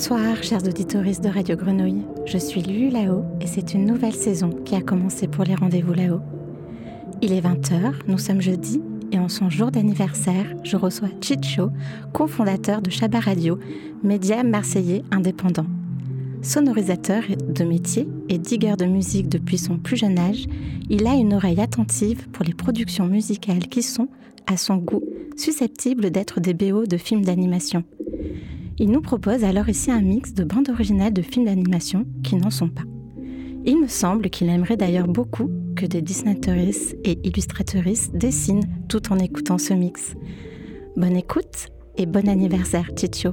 Bonsoir, chers auditoristes de Radio Grenouille. Je suis Lulu Lao et c'est une nouvelle saison qui a commencé pour les rendez-vous là-haut. Il est 20h, nous sommes jeudi et en son jour d'anniversaire, je reçois Chicho, cofondateur de Chabat Radio, média marseillais indépendant. Sonorisateur de métier et digger de musique depuis son plus jeune âge, il a une oreille attentive pour les productions musicales qui sont, à son goût, susceptibles d'être des BO de films d'animation. Il nous propose alors ici un mix de bandes originales de films d'animation qui n'en sont pas. Il me semble qu'il aimerait d'ailleurs beaucoup que des dessinatrices et illustratrices dessinent tout en écoutant ce mix. Bonne écoute et bon anniversaire, Chicho.